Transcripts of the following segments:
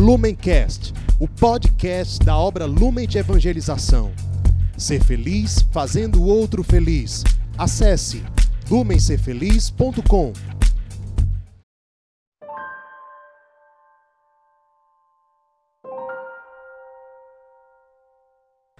Lumencast, o podcast da obra Lumen de Evangelização. Ser feliz fazendo o outro feliz. Acesse lumencerfeliz.com.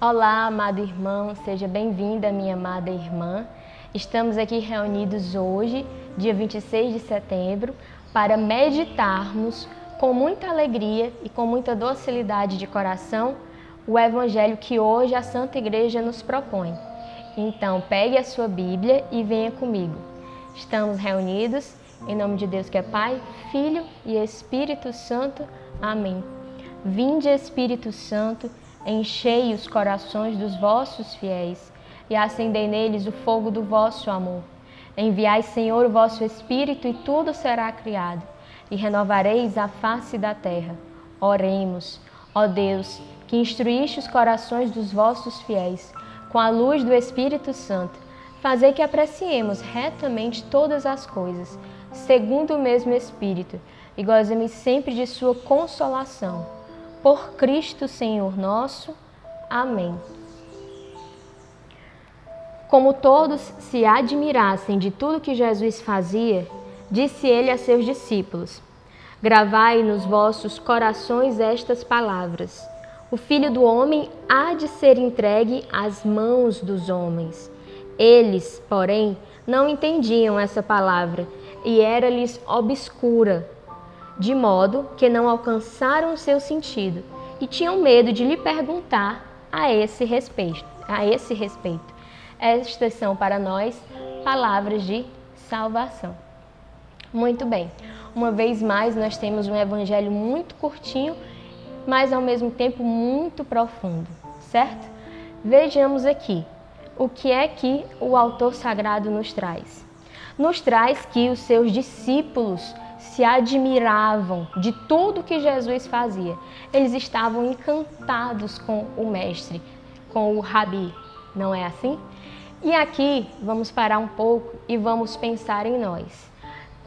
Olá, amado irmão, seja bem-vinda, minha amada irmã. Estamos aqui reunidos hoje, dia 26 de setembro, para meditarmos com muita alegria e com muita docilidade de coração o evangelho que hoje a Santa Igreja nos propõe. Então, pegue a sua Bíblia e venha comigo. Estamos reunidos em nome de Deus que é Pai, Filho e Espírito Santo. Amém. Vinde, Espírito Santo, enchei os corações dos vossos fiéis e acendei neles o fogo do vosso amor. Enviai, Senhor, o vosso Espírito e tudo será criado e renovareis a face da terra. Oremos, ó Deus, que instruíste os corações dos vossos fiéis com a luz do Espírito Santo. Fazei que apreciemos retamente todas as coisas, segundo o mesmo Espírito, e gozemos sempre de Sua consolação. Por Cristo Senhor nosso. Amém. Como todos se admirassem de tudo que Jesus fazia, disse ele a seus discípulos: Gravai nos vossos corações estas palavras. O filho do homem há de ser entregue às mãos dos homens. Eles, porém, não entendiam essa palavra e era-lhes obscura, de modo que não alcançaram seu sentido e tinham medo de lhe perguntar a esse respeito. A esse respeito. Estas são para nós palavras de salvação. Muito bem. Uma vez mais, nós temos um evangelho muito curtinho, mas ao mesmo tempo muito profundo, certo? Vejamos aqui o que é que o autor sagrado nos traz. Nos traz que os seus discípulos se admiravam de tudo que Jesus fazia. Eles estavam encantados com o mestre, com o rabi, não é assim? E aqui vamos parar um pouco e vamos pensar em nós.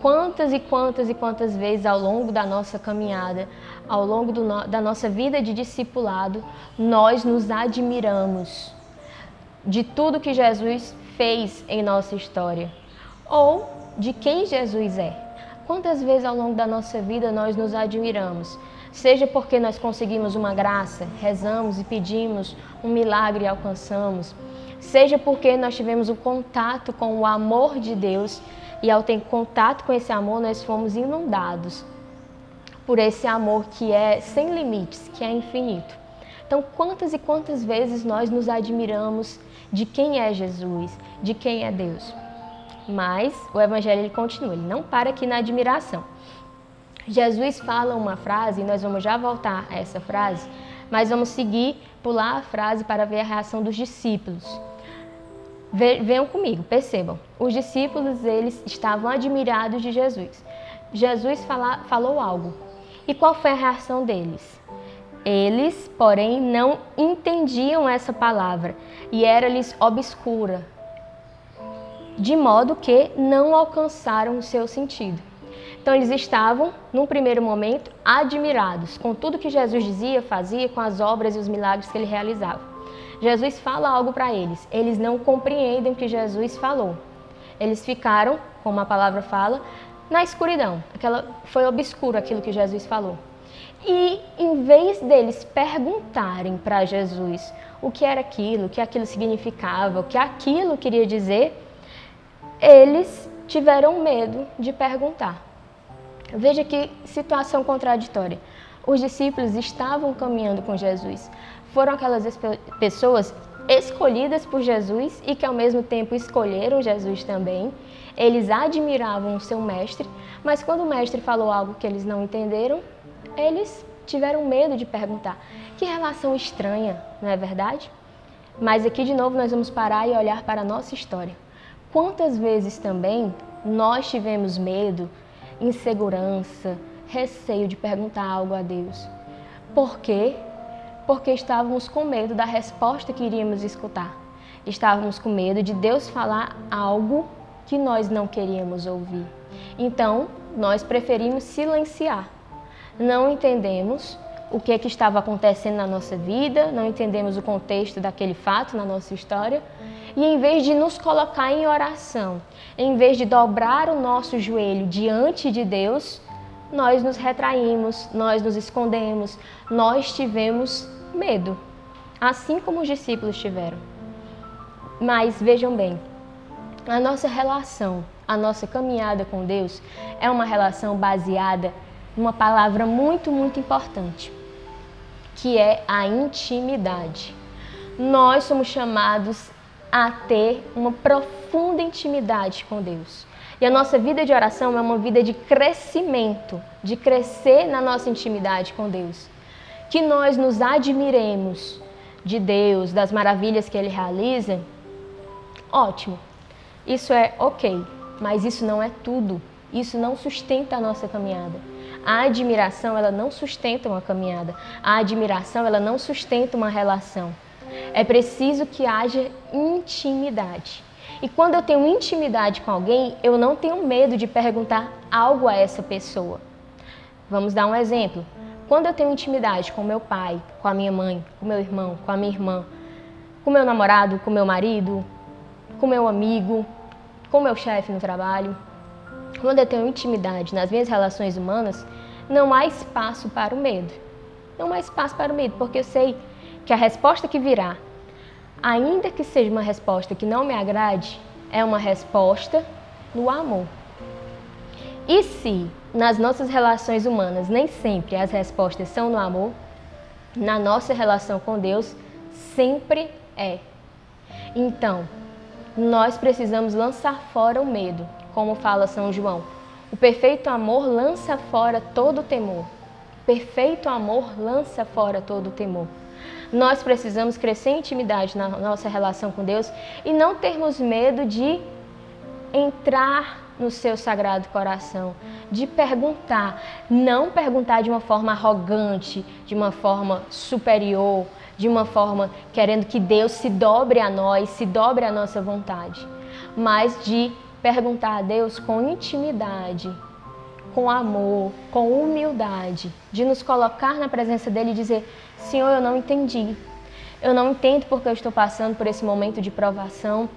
Quantas e quantas e quantas vezes ao longo da nossa caminhada, ao longo no, da nossa vida de discipulado, nós nos admiramos de tudo que Jesus fez em nossa história ou de quem Jesus é. Quantas vezes ao longo da nossa vida nós nos admiramos? Seja porque nós conseguimos uma graça, rezamos e pedimos um milagre e alcançamos, seja porque nós tivemos um contato com o amor de Deus e ao ter contato com esse amor, nós fomos inundados por esse amor que é sem limites, que é infinito. Então, quantas e quantas vezes nós nos admiramos de quem é Jesus, de quem é Deus. Mas o evangelho ele continua, ele não para aqui na admiração. Jesus fala uma frase, e nós vamos já voltar a essa frase, mas vamos seguir, pular a frase para ver a reação dos discípulos. Venham comigo, percebam. Os discípulos eles estavam admirados de Jesus. Jesus fala, falou algo. E qual foi a reação deles? Eles, porém, não entendiam essa palavra e era-lhes obscura, de modo que não alcançaram o seu sentido. Então, eles estavam, num primeiro momento, admirados com tudo que Jesus dizia, fazia, com as obras e os milagres que ele realizava. Jesus fala algo para eles. Eles não compreendem o que Jesus falou. Eles ficaram, como a palavra fala, na escuridão. Aquela foi obscuro aquilo que Jesus falou. E em vez deles perguntarem para Jesus o que era aquilo, o que aquilo significava, o que aquilo queria dizer, eles tiveram medo de perguntar. Veja que situação contraditória. Os discípulos estavam caminhando com Jesus, foram aquelas pessoas escolhidas por Jesus e que ao mesmo tempo escolheram Jesus também. Eles admiravam o seu mestre, mas quando o mestre falou algo que eles não entenderam, eles tiveram medo de perguntar. Que relação estranha, não é verdade? Mas aqui de novo nós vamos parar e olhar para a nossa história. Quantas vezes também nós tivemos medo, insegurança, receio de perguntar algo a Deus? Por quê? Porque estávamos com medo da resposta que iríamos escutar. Estávamos com medo de Deus falar algo que nós não queríamos ouvir. Então, nós preferimos silenciar. não entendemos o que, é que estava acontecendo na nossa vida, não entendemos o contexto daquele fato na nossa história, e em vez de nos colocar em oração, em vez de dobrar o nosso joelho diante de Deus, nós nos retraímos, nós nos escondemos, nós tivemos medo, assim como os discípulos tiveram. Mas vejam bem, a nossa relação, a nossa caminhada com Deus é uma relação baseada numa palavra muito, muito importante, que é a intimidade. Nós somos chamados a ter uma profunda intimidade com Deus. E a nossa vida de oração é uma vida de crescimento, de crescer na nossa intimidade com Deus. Que nós nos admiremos de Deus, das maravilhas que Ele realiza, ótimo. Isso é ok, mas isso não é tudo. Isso não sustenta a nossa caminhada. A admiração, ela não sustenta uma caminhada. A admiração, ela não sustenta uma relação. É preciso que haja intimidade. E quando eu tenho intimidade com alguém, eu não tenho medo de perguntar algo a essa pessoa. Vamos dar um exemplo. Quando eu tenho intimidade com meu pai, com a minha mãe, com meu irmão, com a minha irmã, com meu namorado, com meu marido, com meu amigo, com meu chefe no trabalho, quando eu tenho intimidade nas minhas relações humanas, não há espaço para o medo. Não há espaço para o medo, porque eu sei que a resposta que virá ainda que seja uma resposta que não me agrade, é uma resposta no amor. E se nas nossas relações humanas nem sempre as respostas são no amor, na nossa relação com Deus sempre é. Então, nós precisamos lançar fora o medo, como fala São João. O perfeito amor lança fora todo o temor. Perfeito amor lança fora todo o temor. Nós precisamos crescer intimidade na nossa relação com Deus e não termos medo de entrar no seu sagrado coração, de perguntar, não perguntar de uma forma arrogante, de uma forma superior, de uma forma querendo que Deus se dobre a nós, se dobre a nossa vontade, mas de perguntar a Deus com intimidade, com amor, com humildade, de nos colocar na presença dele e dizer: Senhor, eu não entendi. Eu não entendo porque eu estou passando por esse momento de provação.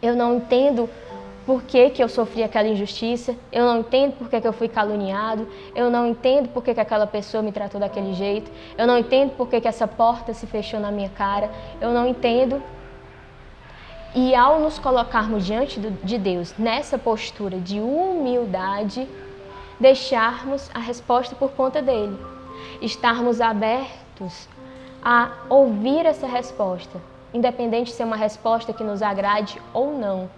Eu não entendo por que, que eu sofri aquela injustiça. Eu não entendo por que, que eu fui caluniado. Eu não entendo por que, que aquela pessoa me tratou daquele jeito. Eu não entendo por que, que essa porta se fechou na minha cara. Eu não entendo. E ao nos colocarmos diante de Deus nessa postura de humildade, deixarmos a resposta por conta dele, estarmos abertos a ouvir essa resposta, independente se é uma resposta que nos agrade ou não.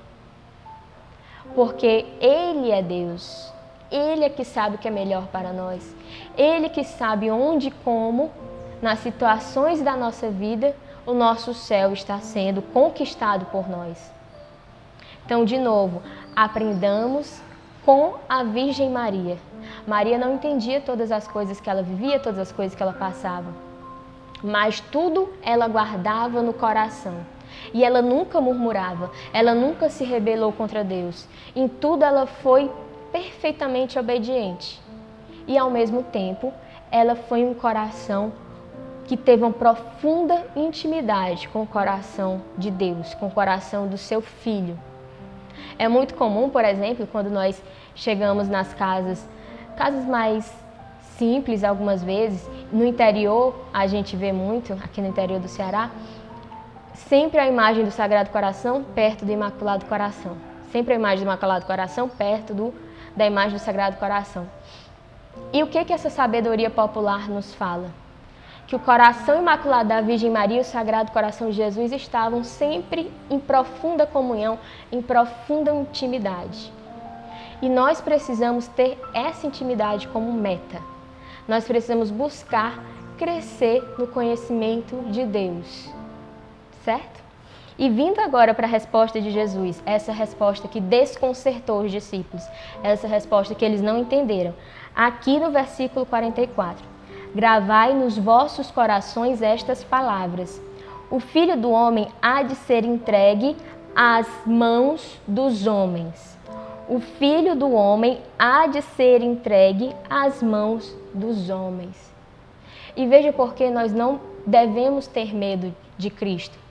Porque Ele é Deus, Ele é que sabe o que é melhor para nós, Ele que sabe onde e como, nas situações da nossa vida, o nosso céu está sendo conquistado por nós. Então, de novo, aprendamos com a Virgem Maria. Maria não entendia todas as coisas que ela vivia, todas as coisas que ela passava, mas tudo ela guardava no coração. E ela nunca murmurava, ela nunca se rebelou contra Deus. Em tudo ela foi perfeitamente obediente. E ao mesmo tempo, ela foi um coração que teve uma profunda intimidade com o coração de Deus, com o coração do seu filho. É muito comum, por exemplo, quando nós chegamos nas casas, casas mais simples algumas vezes, no interior a gente vê muito, aqui no interior do Ceará, sempre a imagem do Sagrado Coração perto do Imaculado Coração. Sempre a imagem do Imaculado Coração perto do, da imagem do Sagrado Coração. E o que, que essa sabedoria popular nos fala? que o coração imaculado da Virgem Maria e o Sagrado Coração de Jesus estavam sempre em profunda comunhão, em profunda intimidade. E nós precisamos ter essa intimidade como meta. Nós precisamos buscar crescer no conhecimento de Deus. Certo? E vindo agora para a resposta de Jesus, essa resposta que desconcertou os discípulos, essa resposta que eles não entenderam, aqui no versículo 44 gravai nos vossos corações estas palavras: O filho do homem há de ser entregue às mãos dos homens. o filho do homem há de ser entregue às mãos dos homens. E veja por que nós não devemos ter medo de Cristo.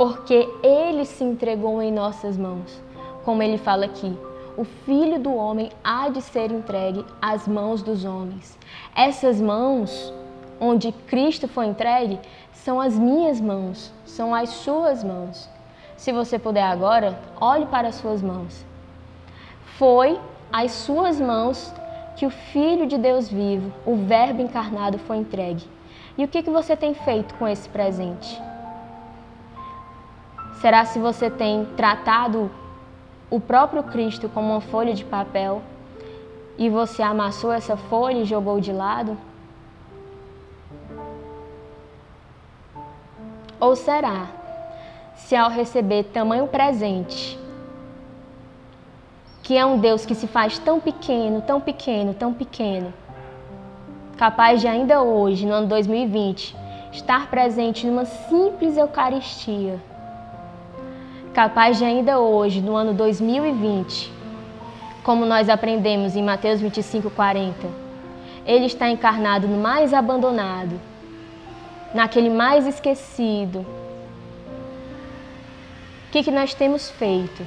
Porque ele se entregou em nossas mãos. Como ele fala aqui, o filho do homem há de ser entregue às mãos dos homens. Essas mãos, onde Cristo foi entregue, são as minhas mãos, são as suas mãos. Se você puder agora, olhe para as suas mãos. Foi às suas mãos que o Filho de Deus vivo, o Verbo encarnado, foi entregue. E o que, que você tem feito com esse presente? Será se você tem tratado o próprio Cristo como uma folha de papel e você amassou essa folha e jogou de lado? Ou será se ao receber tamanho presente, que é um Deus que se faz tão pequeno, tão pequeno, tão pequeno, capaz de ainda hoje, no ano 2020, estar presente numa simples Eucaristia, capaz de ainda hoje, no ano 2020, como nós aprendemos em Mateus 25, 40, ele está encarnado no mais abandonado, naquele mais esquecido. O que, que nós temos feito?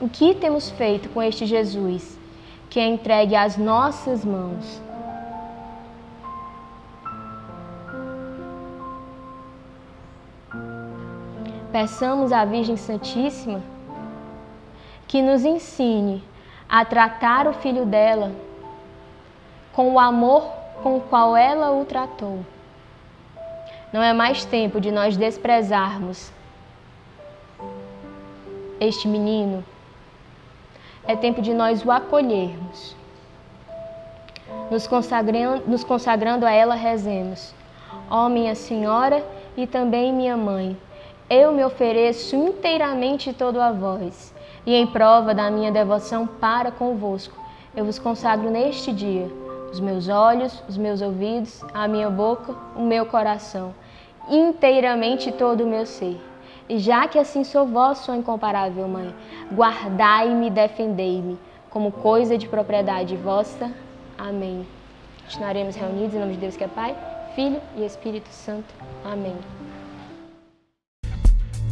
O que temos feito com este Jesus que é entregue às nossas mãos? Peçamos à Virgem Santíssima que nos ensine a tratar o filho dela com o amor com o qual ela o tratou. Não é mais tempo de nós desprezarmos este menino. É tempo de nós o acolhermos. Nos consagrando, nos consagrando a ela, rezemos. Ó minha Senhora e também minha Mãe, eu me ofereço inteiramente todo a vós, e em prova da minha devoção para convosco, eu vos consagro neste dia os meus olhos, os meus ouvidos, a minha boca, o meu coração, inteiramente todo o meu ser. E já que assim sou vosso, incomparável Mãe, guardai-me e defendei-me como coisa de propriedade vossa. Amém. Continuaremos reunidos em nome de Deus que é Pai, Filho e Espírito Santo. Amém.